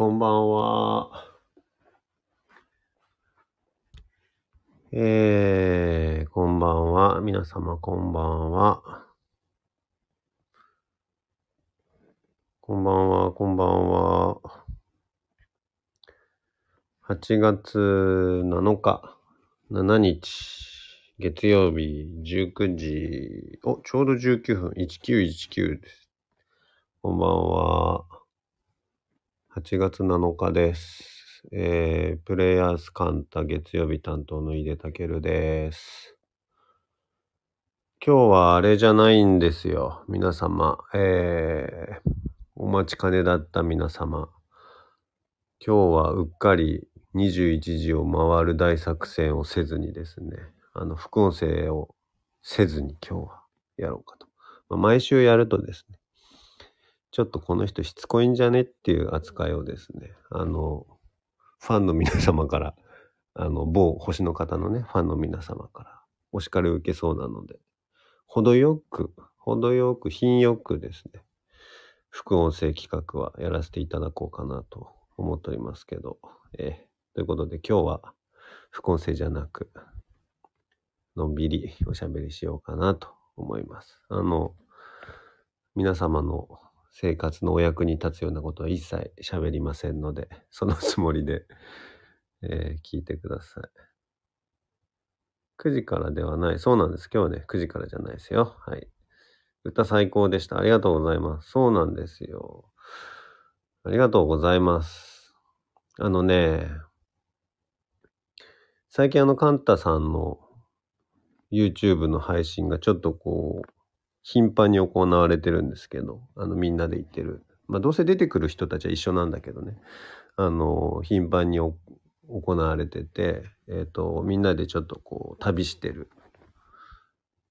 こんばんは。えー、こんばんは。皆様こんばんは。こんばんは、こんばんは。8月7日、7日、月曜日19時、お、ちょうど19分、1919です。こんばんは。8月7日です。えー、プレイヤースカンタ月曜日担当の井出武です。今日はあれじゃないんですよ。皆様。えー、お待ちかねだった皆様。今日はうっかり21時を回る大作戦をせずにですね、あの、副音声をせずに今日はやろうかと。まあ毎週やるとですね、ちょっとこの人しつこいんじゃねっていう扱いをですね、あの、ファンの皆様から、あの、某星の方のね、ファンの皆様からお叱りを受けそうなので、程よく、程よく、品よくですね、副音声企画はやらせていただこうかなと思っておりますけど、えーということで今日は副音声じゃなく、のんびりおしゃべりしようかなと思います。あの、皆様の生活のお役に立つようなことは一切喋りませんので、そのつもりで、えー聞いてください。9時からではない。そうなんです。今日はね、9時からじゃないですよ。はい。歌最高でした。ありがとうございます。そうなんですよ。ありがとうございます。あのね、最近あの、カンタさんの YouTube の配信がちょっとこう、頻繁に行われてるんですけど、あの、みんなで行ってる。まあ、どうせ出てくる人たちは一緒なんだけどね。あの、頻繁に行われてて、えっ、と、みんなでちょっとこう、旅してる。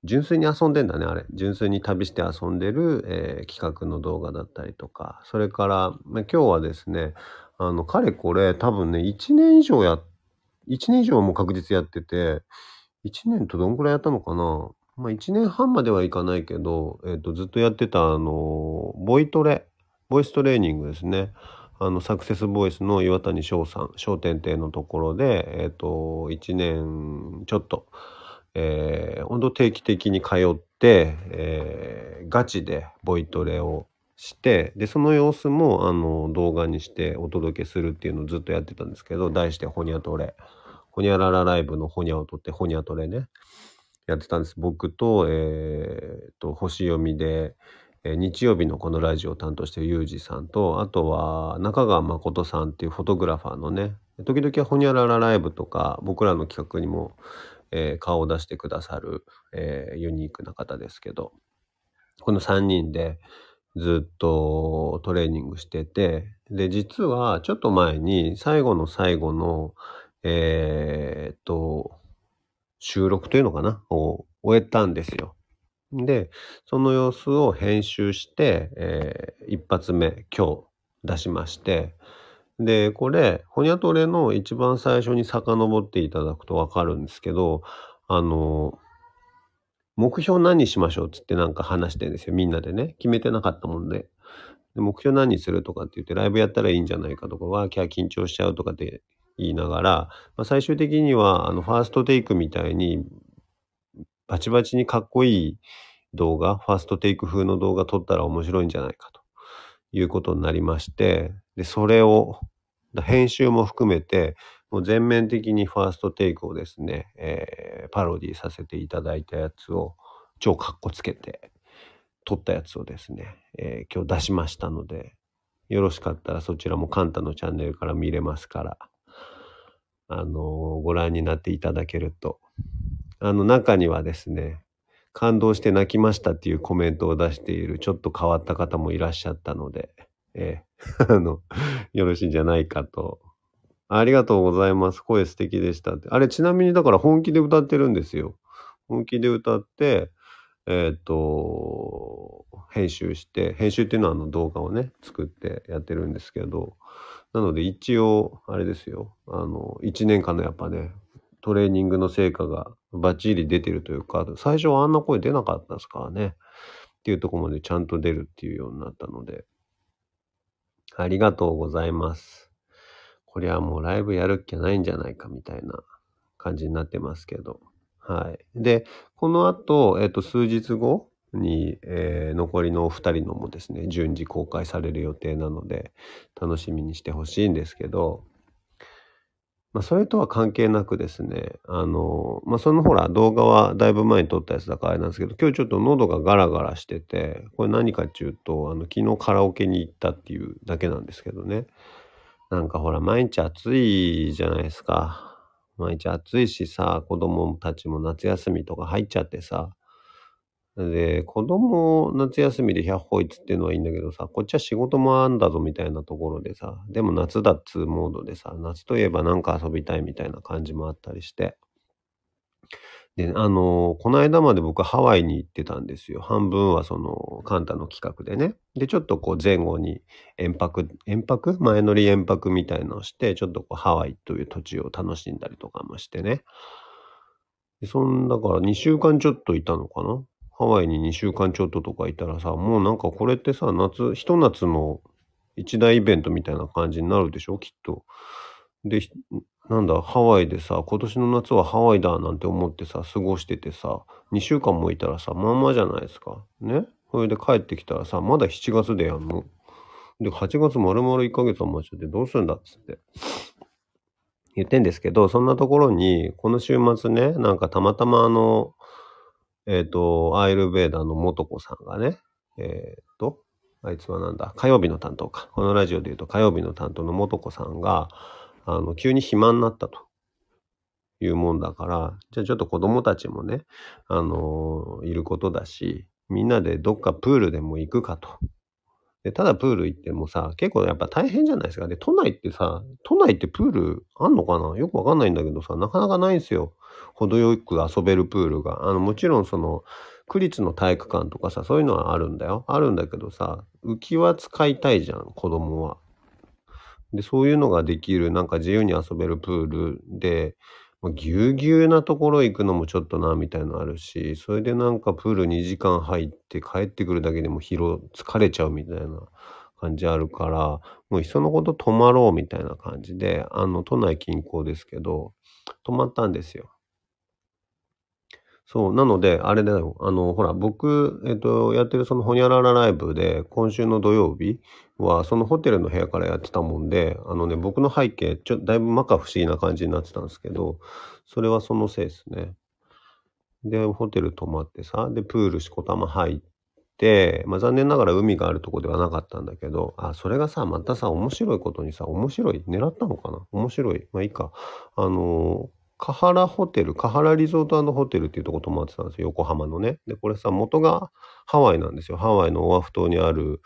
純粋に遊んでんだね、あれ。純粋に旅して遊んでる、えー企画の動画だったりとか。それから、まあ、今日はですね、あの、かれこれ、多分ね、1年以上や、1年以上も確実やってて、1年とどんくらいやったのかなまあ1年半まではいかないけど、えっ、と、ずっとやってた、あの、ボイトレ、ボイストレーニングですね。あの、サクセスボイスの岩谷翔さん、商店亭のところで、えっ、と、1年ちょっと、えー、本当定期的に通って、えーガチでボイトレをして、で、その様子も、あの、動画にしてお届けするっていうのをずっとやってたんですけど、題してホニャトレ。ホニャララライブのホニャを取ってホニャトレね。やってたんです。僕と、えー、と、星読みで、えー日曜日のこのラジオを担当しているユージさんと、あとは中川誠さんっていうフォトグラファーのね、時々ホニャララライブとか、僕らの企画にも、えー顔を出してくださる、えーユニークな方ですけど、この3人でずっとトレーニングしてて、で、実はちょっと前に最後の最後の、えーっと、収録というのかな？を終えたんですよ。で、その様子を編集して、えー一発目今日出しまして、で、これ、ホニャトレの一番最初に遡っていただくとわかるんですけど、あの、目標何にしましょうっつってなんか話してるんですよ。みんなでね。決めてなかったもんで。で目標何にするとかって言ってライブやったらいいんじゃないかとかは、キャー緊張しちゃうとかっていながら、まあ、最終的にはあのファーストテイクみたいにバチバチにかっこいい動画、ファーストテイク風の動画撮ったら面白いんじゃないかということになりまして、で、それを編集も含めて、もう全面的にファーストテイクをですね、えーパロディさせていただいたやつを超かっこつけて撮ったやつをですね、えー今日出しましたので、よろしかったらそちらもカンタのチャンネルから見れますから、あのご覧になっていただけると。あの中にはですね、感動して泣きましたっていうコメントを出しているちょっと変わった方もいらっしゃったので、えー あの、よろしいんじゃないかと。ありがとうございます。声素敵でしたって。あれちなみにだから本気で歌ってるんですよ。本気で歌って、えっ、と、編集して、編集っていうのはあの動画をね、作ってやってるんですけど、なので一応、あれですよ、あの、1年間のやっぱね、トレーニングの成果がバッチリ出てるというか、最初はあんな声出なかったですからね。っていうところまでちゃんと出るっていうようになったので、ありがとうございます。これはもうライブやるっきゃないんじゃないかみたいな感じになってますけど。はい。で、この後、えっと、数日後に、えー残りのお二人のもですね、順次公開される予定なので、楽しみにしてほしいんですけど、まあ、それとは関係なくですね、あの、まあ、そのほら、動画はだいぶ前に撮ったやつだからあれなんですけど、今日ちょっと喉がガラガラしてて、これ何かっていうと、あの、昨日カラオケに行ったっていうだけなんですけどね。なんかほら、毎日暑いじゃないですか。毎日暑いしさ、子供たちも夏休みとか入っちゃってさ。で、子供夏休みで100歩一っていうのはいいんだけどさ、こっちは仕事もあんだぞみたいなところでさ、でも夏だっつうモードでさ、夏といえばなんか遊びたいみたいな感じもあったりして。で、あのこの間まで僕ハワイに行ってたんですよ。半分はその、カンタの企画でね。で、ちょっとこう前後に遠泊、遠泊？前乗り遠泊みたいのをして、ちょっとこうハワイという土地を楽しんだりとかもしてね。そんだから2週間ちょっといたのかなハワイに2週間ちょっととかいたらさ、もうなんかこれってさ、夏、ひと夏の一大イベントみたいな感じになるでしょ？きっと。で、なんだ、ハワイでさ、今年の夏はハワイだなんて思ってさ、過ごしててさ、2週間もいたらさ、まんまじゃないですか。ね？それで帰ってきたらさ、まだ7月でやんの？で、8月丸々1ヶ月余っちゃってどうするんだっつって。言ってんですけど、そんなところに、この週末ね、なんかたまたまあの、えっ、と、アイルベーダーの元子さんがね、えっ、と、あいつはなんだ、火曜日の担当か。このラジオで言うと火曜日の担当の元子さんが、あの、急に暇になったというもんだから、じゃあちょっと子供たちもね、あのいることだし、みんなでどっかプールでも行くかと。で、ただプール行ってもさ、結構やっぱ大変じゃないですか。で、都内ってさ、都内ってプールあんのかな？よくわかんないんだけどさ、なかなかないんすよ。程よく遊べるプールが。あの、もちろんその、区立の体育館とかさ、そういうのはあるんだよ。あるんだけどさ、浮き輪使いたいじゃん、子供は。で、そういうのができる、なんか自由に遊べるプールで、ぎゅうぎゅうなところ行くのもちょっとな、みたいなのあるし、それでなんかプール2時間入って帰ってくるだけでも疲労、疲れちゃうみたいな感じあるから、もういっそのこと泊まろうみたいな感じで、あの、都内近郊ですけど、泊まったんですよ。そう、なので、あれだよ。あの、ほら、僕、えっと、やってるそのホニャララライブで、今週の土曜日は、そのホテルの部屋からやってたもんで、あのね、僕の背景、ちょ、だいぶ摩訶不思議な感じになってたんですけど、それはそのせいですね。で、ホテル泊まってさ、で、プールしこたま入って、まあ残念ながら海があるとこではなかったんだけど、あ、それがさ、またさ、面白いことにさ、面白い、狙ったのかな？面白い。まあいいか。あのーカハラホテル、カハラリゾートホテルっていうとこ泊まってたんですよ、横浜のね。で、これさ、元がハワイなんですよ。ハワイのオアフ島にある、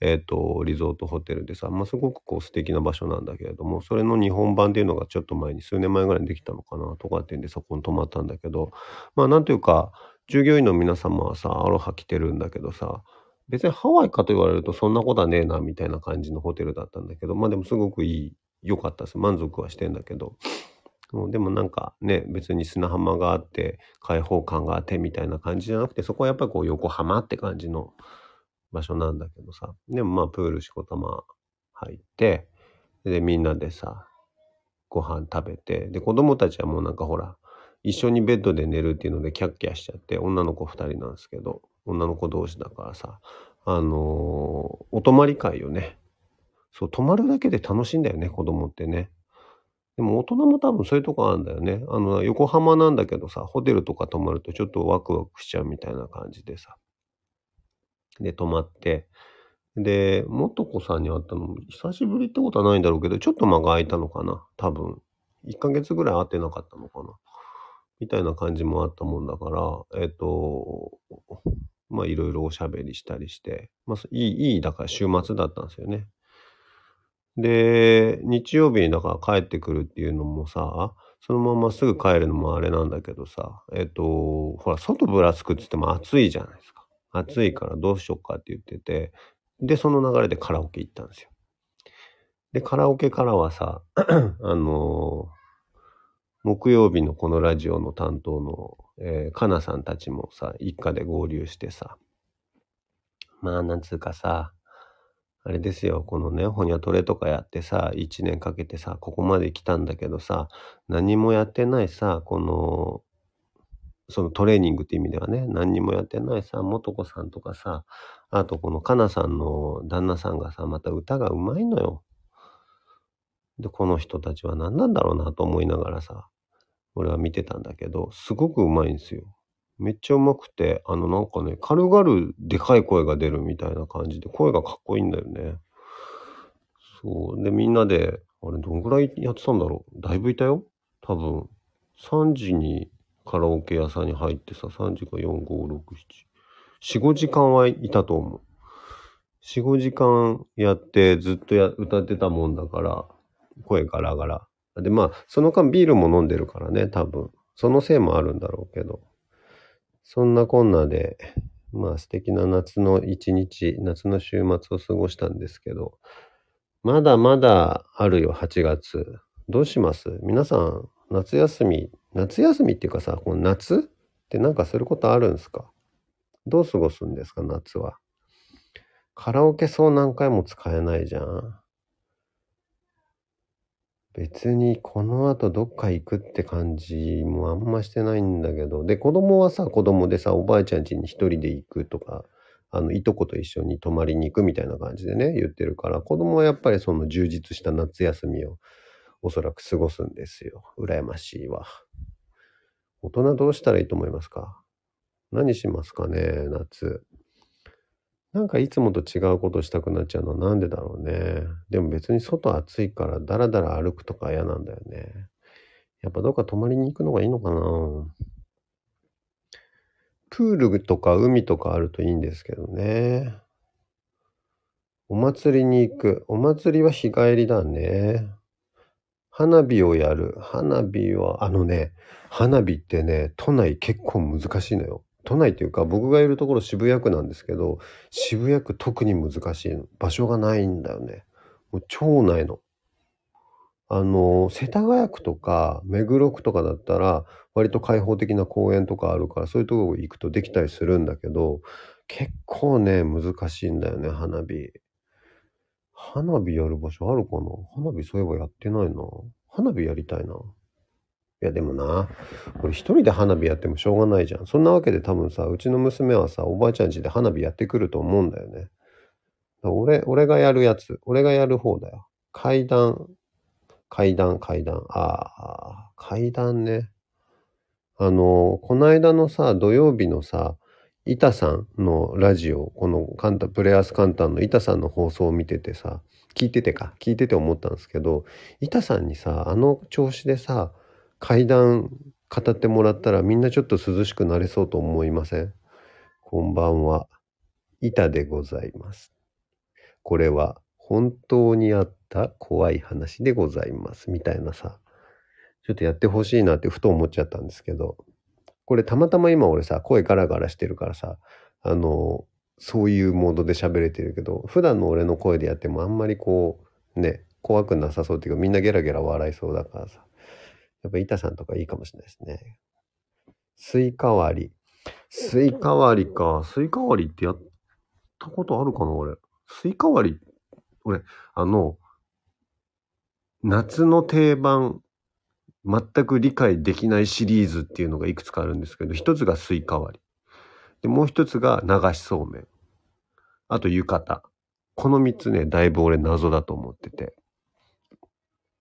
えっ、と、リゾートホテルでさ、まあ、すごくこう素敵な場所なんだけれども、それの日本版っていうのがちょっと前に、数年前ぐらいにできたのかな、とかっていうんで、そこに泊まったんだけど、まあ、なんていうか、従業員の皆様はさ、アロハ着てるんだけどさ、別にハワイかと言われるとそんなことはねえな、みたいな感じのホテルだったんだけど、まあでもすごくいい、良かったです。満足はしてんだけど、うんでもなんかね、別に砂浜があって、開放感があってみたいな感じじゃなくて、そこはやっぱりこう横浜って感じの場所なんだけどさ。でもまあプールしこたま入って、でみんなでさ、ご飯食べて、で子供たちはもうなんかほら、一緒にベッドで寝るっていうのでキャッキャしちゃって、女の子二人なんですけど、女の子同士だからさ、あのーお泊まり会よね。そう、泊まるだけで楽しいんだよね、子供ってね。でも大人も多分そういうとこあるんだよね。あの、横浜なんだけどさ、ホテルとか泊まるとちょっとワクワクしちゃうみたいな感じでさ。で、泊まって。で、元子さんに会ったのも久しぶりってことはないんだろうけど、ちょっと間が空いたのかな。多分。1ヶ月ぐらい会ってなかったのかな。みたいな感じもあったもんだから、えっ、と、まあいろいろおしゃべりしたりして、まあいい、いい、だから週末だったんですよね。で、日曜日にだから帰ってくるっていうのもさ、そのまますぐ帰るのもあれなんだけどさ、えっと、ほら、外ぶらつくって言っても暑いじゃないですか。暑いからどうしようかって言ってて、で、その流れでカラオケ行ったんですよ。で、カラオケからはさ、あの木曜日のこのラジオの担当の、えー、かなさんたちもさ、一家で合流してさ、まあ、なんつうかさ、あれですよ、このね、ホニャトレとかやってさ、1年かけてさ、ここまで来たんだけどさ、何もやってないさ、この、そのトレーニングって意味ではね、何にもやってないさ、元子さんとかさ、あとこのかなさんの旦那さんがさ、また歌がうまいのよ。で、この人たちは何なんだろうなと思いながらさ、俺は見てたんだけど、すごくうまいんですよ。めっちゃうまくて、あのなんかね、軽々でかい声が出るみたいな感じで、声がかっこいいんだよね。そう。で、みんなで、あれどんぐらいやってたんだろう？だいぶいたよ？多分。3時にカラオケ屋さんに入ってさ、3時か4、5、6、7、4、5時間はいたと思う。4、5時間やってずっとや歌ってたもんだから、声ガラガラ。で、まあ、その間ビールも飲んでるからね、多分。そのせいもあるんだろうけど。そんなこんなで、まあ素敵な夏の一日、夏の週末を過ごしたんですけど、まだまだあるよ、8月。どうします？皆さん、夏休み、夏休みっていうかさ、この夏ってなんかすることあるんですか？どう過ごすんですか、夏は。カラオケそう何回も使えないじゃん。別にこの後どっか行くって感じもあんましてないんだけど。で、子供はさ、子供でさ、おばあちゃん家に一人で行くとか、あの、いとこと一緒に泊まりに行くみたいな感じでね、言ってるから、子供はやっぱりその充実した夏休みをおそらく過ごすんですよ。羨ましいわ。大人どうしたらいいと思いますか？何しますかね、夏。なんかいつもと違うことしたくなっちゃうのはなんでだろうね。でも別に外暑いからダラダラ歩くとか嫌なんだよね。やっぱどっか泊まりに行くのがいいのかな。プールとか海とかあるといいんですけどね。お祭りに行く。お祭りは日帰りだね。花火をやる。花火は、あのね、花火ってね、都内結構難しいのよ。都内というか僕がいるところ渋谷区なんですけど渋谷区特に難しい場所がないんだよね。もう超ないの。あの世田谷区とか目黒区とかだったら割と開放的な公園とかあるからそういうとこ行くとできたりするんだけど結構ね難しいんだよね花火。花火やる場所あるかな？花火そういえばやってないな。花火やりたいな。いやでもな、これ一人で花火やってもしょうがないじゃん。そんなわけで多分さ、うちの娘はさ、おばあちゃん家で花火やってくると思うんだよね。俺、俺がやるやつ、俺がやる方だよ。階段、階段、階段。ああ、階段ね。あの、この間のさ、土曜日のさ、板さんのラジオ、このカンタ、プレアスカンタンの板さんの放送を見ててさ、聞いててか、聞いてて思ったんですけど、板さんにさ、あの調子でさ、階段語ってもらったらみんなちょっと涼しくなれそうと思いません？こんばんは。板でございます。これは本当にあった怖い話でございます。みたいなさ、ちょっとやってほしいなってふと思っちゃったんですけど、これたまたま今俺さ、声ガラガラしてるからさ、あの、そういうモードで喋れてるけど、普段の俺の声でやってもあんまりこう、ね、怖くなさそうっていうかみんなゲラゲラ笑いそうだからさ、やっぱ板さんとかいいかもしれないですね。スイカ割り。スイカ割りか。スイカ割りってやったことあるかな俺。スイカ割り、俺、あの、夏の定番、全く理解できないシリーズっていうのがいくつかあるんですけど、一つがスイカ割り。で、もう一つが流しそうめん。あと浴衣。この三つね、だいぶ俺謎だと思ってて。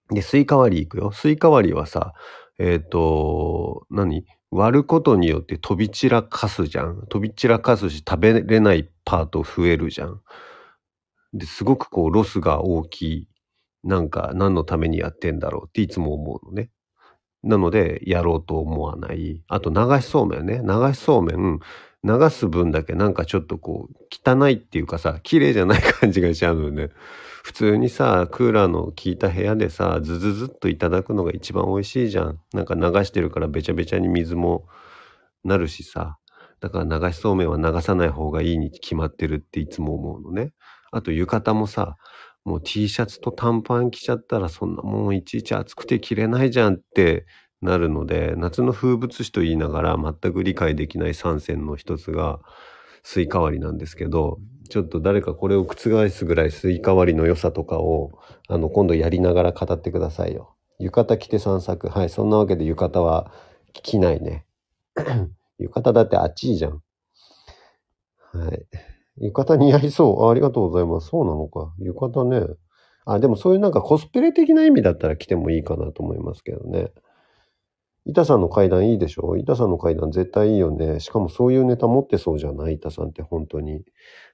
で、スイカ割り行くよ。スイカ割りはさ、えっ、ー、と、何？割ることによって飛び散らかすじゃん。飛び散らかすし食べれないパート増えるじゃん。で、すごくこうロスが大きい。なんか何のためにやってんだろうっていつも思うのね。なので、やろうと思わない。あと、流しそうめんね。流しそうめん、流す分だけなんかちょっとこう、汚いっていうかさ、綺麗じゃない感じがしちゃうのよね。普通にさ、クーラーの効いた部屋でさ、ズズズっといただくのが一番美味しいじゃん。なんか流してるからべちゃべちゃに水もなるしさ。だから流しそうめんは流さない方がいいに決まってるっていつも思うのね。あと浴衣もさ、もう T シャツと短パン着ちゃったらそんなもんいちいち暑くて着れないじゃんってなるので、夏の風物詩と言いながら全く理解できない三選の一つがスイカ割りなんですけど、ちょっと誰かこれを覆すぐらいスイカ割りの良さとかを、あの、今度やりながら語ってくださいよ。浴衣着て散策。はい、そんなわけで浴衣は着ないね。浴衣だってあっちいじゃん。はい。浴衣似合いそうあ。ありがとうございます。そうなのか。浴衣ね。あ、でもそういうなんかコスプレ的な意味だったら着てもいいかなと思いますけどね。板さんの階段いいでしょ？板さんの階段絶対いいよね。しかもそういうネタ持ってそうじゃない？板さんって本当に。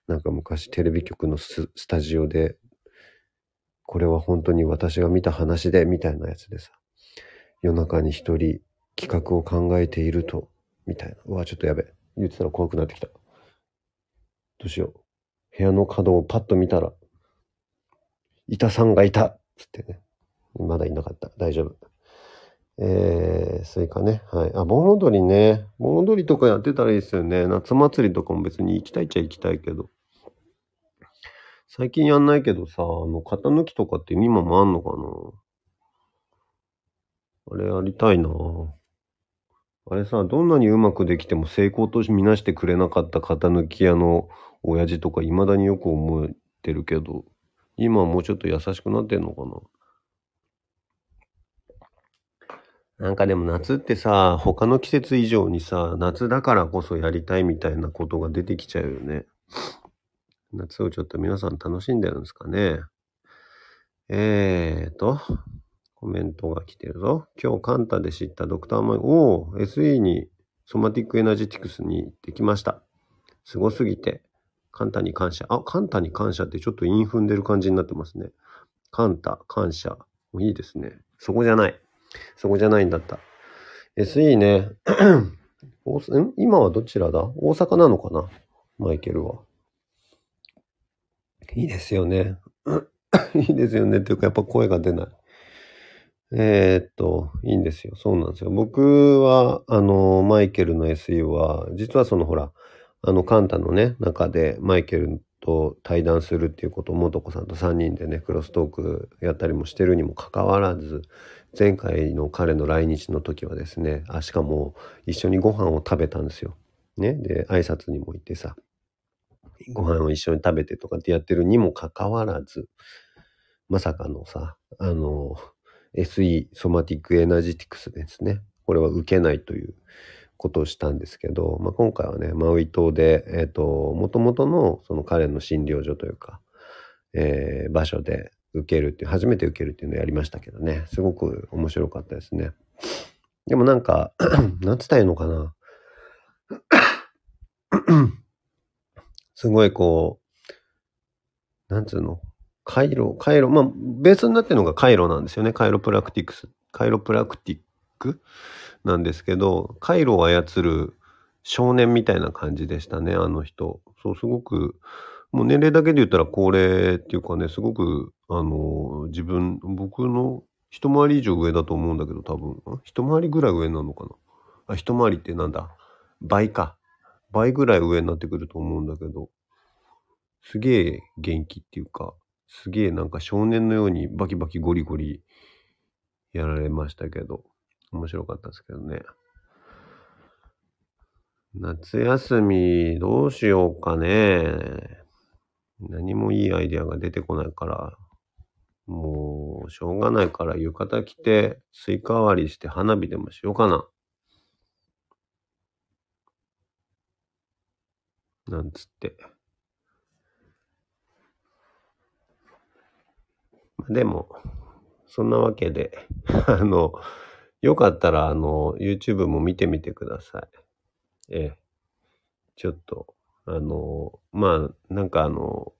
なんか昔テレビ局のスタジオで、これは本当に私が見た話で、みたいなやつでさ。夜中に一人企画を考えていると、みたいな。うわ、ちょっとやべ。言ってたら怖くなってきた。どうしよう。部屋の角をパッと見たら、板さんがいたつってね。まだいなかった。大丈夫。えー、スイカね。はい。あ、盆踊りね。盆踊りとかやってたらいいですよね。夏祭りとかも別に行きたいっちゃ行きたいけど。最近やんないけどさ、あの、型抜きとかって今もあんのかな？あれやりたいなあれさ、どんなにうまくできても成功とみなしてくれなかった型抜き屋の親父とか未だによく思ってるけど、今はもうちょっと優しくなってんのかな？なんかでも夏ってさ、他の季節以上にさ、夏だからこそやりたいみたいなことが出てきちゃうよね。夏をちょっと皆さん楽しんでるんですかね。えーと、コメントが来てるぞ。今日カンタで知ったドクターマイおー、SE に Somatic Energetics に行ってきました。すごすぎて、カンタに感謝。あ、カンタに感謝ってちょっと韻踏んでる感じになってますね。カンタ、感謝。いいですね。そこじゃない。そこじゃないんだった。SE ね。ん？今はどちらだ？大阪なのかな？マイケルは。いいですよね。いいですよね。っていうか、やっぱ声が出ない。えー、っと、いいんですよ。そうなんですよ。僕は、あの、マイケルの SE は、実はそのほら、あの、カンタのね、中でマイケルと対談するっていうことを、もとこさんと3人でね、クロストークやったりもしてるにもかかわらず、前回の彼の来日の時はですね、あ、しかも一緒にご飯を食べたんですよ。ね。で、挨拶にも行ってさ、ご飯を一緒に食べてとかってやってるにもかかわらず、まさかのさ、あの、SE、 Somatic Energetics ですね。これは受けないということをしたんですけど、まあ、今回はね、マウイ島で、えっ、ー、と、もともとのその彼の診療所というか、えー、場所で受けるっていう、初めて受けるっていうのをやりましたけどね、すごく面白かったですね。でもなんか、なんつったらいいのかな。すごいこう、なんつうの？回路、回路、まあ、ベースになってるのが回路なんですよね。回路プラクティクス。回路プラクティックなんですけど、回路を操る少年みたいな感じでしたね、あの人。そう、すごく、もう年齢だけで言ったら高齢っていうかね、すごく、あの、自分、僕の一回り以上上だと思うんだけど、多分、一回りぐらい上なのかな？あ、一回りってなんだ？倍か。倍ぐらい上になってくると思うんだけど、すげえ元気っていうか、すげえなんか少年のようにバキバキゴリゴリやられましたけど、面白かったですけどね。夏休みどうしようかね。何もいいアイデアが出てこないから、もうしょうがないから浴衣着てスイカ割りして花火でもしようかな。なんつって。でも、そんなわけで、あの、よかったら、あの、YouTube も見てみてください。ええ。ちょっと、あの、まあ、なんかあの、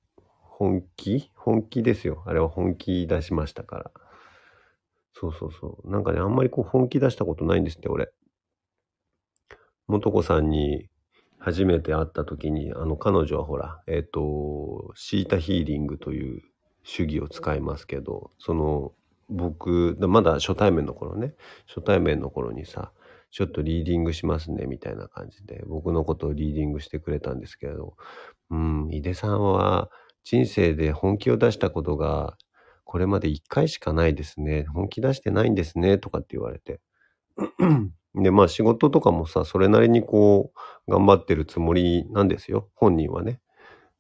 本気？本気ですよ。あれは本気出しましたから。そうそうそう。なんかね、あんまりこう本気出したことないんですって、俺。元子さんに初めて会った時に、あの、彼女はほら、えっ、ー、と、シータヒーリングという主義を使いますけど、その、僕、まだ初対面の頃ね、初対面の頃にさ、ちょっとリーディングしますね、みたいな感じで、僕のことをリーディングしてくれたんですけれど、うん、井出さんは人生で本気を出したことが、これまで一回しかないですね。本気出してないんですね、とかって言われて。で、まあ仕事とかもさ、それなりにこう、頑張ってるつもりなんですよ。本人はね。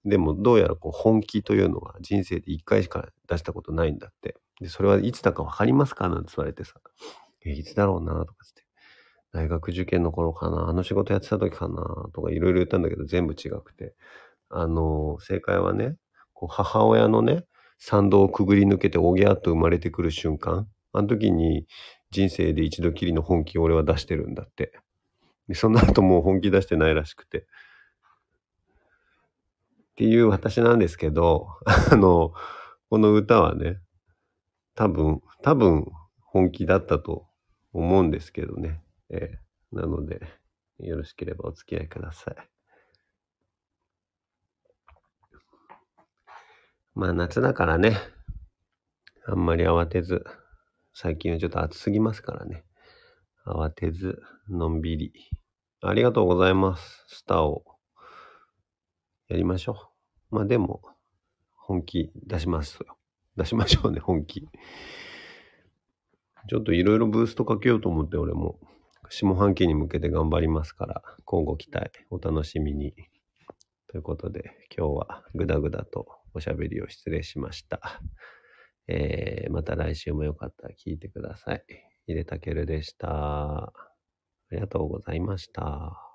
でもどうやらこう本気というのは人生で一回しか出したことないんだって。で、それはいつだかわかりますか？なんて言われてさ、え、いつだろうな？とかつって。大学受験の頃かな？あの仕事やってた時かな？とかいろいろ言ったんだけど全部違くて。あの、正解はね、こう母親のね、参道をくぐり抜けておぎゃっと生まれてくる瞬間。あの時に人生で一度きりの本気を俺は出してるんだって。で、その後もう本気出してないらしくて。っていう私なんですけど、あの、この歌はね、多分、多分本気だったと思うんですけどね。えーなので、よろしければお付き合いください。まあ夏だからね、あんまり慌てず、最近はちょっと暑すぎますからね。慌てず、のんびり。ありがとうございます。スターをやりましょう。まあでも、本気出しますよ。出しましょうね、本気。ちょっといろいろブーストかけようと思って、俺も。下半期に向けて頑張りますから、今後期待、お楽しみに。ということで、今日はぐだぐだとおしゃべりを失礼しました。えー、また来週もよかったら聞いてください。井出たけるでした。ありがとうございました。